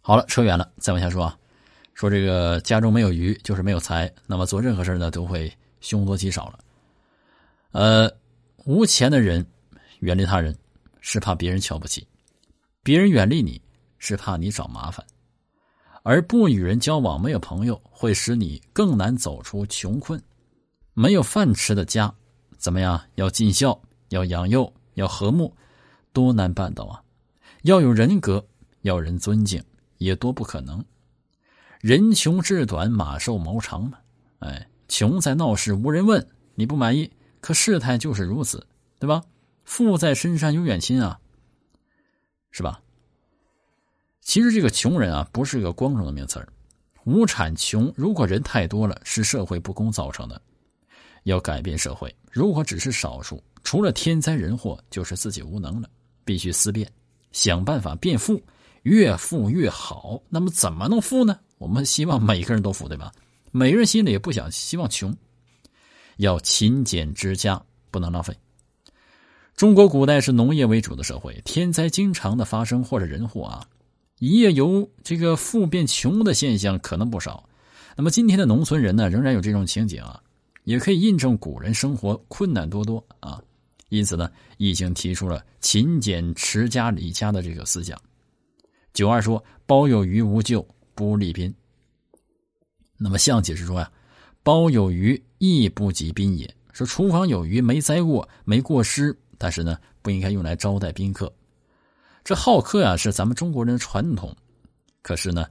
好了，扯远了，再往下说啊。说这个家中没有余就是没有财，那么做任何事呢都会凶多吉少了。呃，无钱的人远离他人是怕别人瞧不起，别人远离你是怕你找麻烦，而不与人交往、没有朋友会使你更难走出穷困。没有饭吃的家，怎么样？要尽孝，要养幼，要和睦，多难办到啊！要有人格，要人尊敬，也多不可能。人穷志短，马瘦毛长嘛。哎，穷在闹市无人问，你不满意，可事态就是如此，对吧？富在深山有远亲啊，是吧？其实这个穷人啊，不是个光荣的名词儿。无产穷，如果人太多了，是社会不公造成的。要改变社会，如果只是少数，除了天灾人祸，就是自己无能了。必须思变，想办法变富，越富越好。那么怎么能富呢？我们希望每个人都富，对吧？每个人心里也不想希望穷，要勤俭持家，不能浪费。中国古代是农业为主的社会，天灾经常的发生或者人祸啊，一夜由这个富变穷的现象可能不少。那么今天的农村人呢，仍然有这种情景啊，也可以印证古人生活困难多多啊。因此呢，已经提出了勤俭持家理家的这个思想。九二说：“包有余无咎。”不利宾。那么象解释说呀，包有余亦不及宾也。说厨房有余没灾过没过失，但是呢不应该用来招待宾客。这好客呀是咱们中国人的传统，可是呢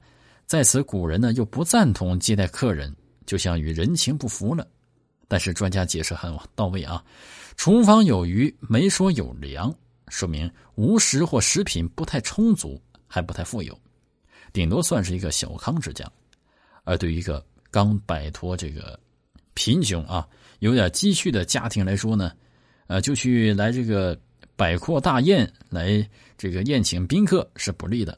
在此古人呢又不赞同接待客人，就像与人情不符了。但是专家解释很到位啊，厨房有余没说有粮，说明无食或食品不太充足，还不太富有。顶多算是一个小康之家，而对于一个刚摆脱这个贫穷啊、有点积蓄的家庭来说呢，呃，就去来这个摆阔大宴来这个宴请宾客是不利的。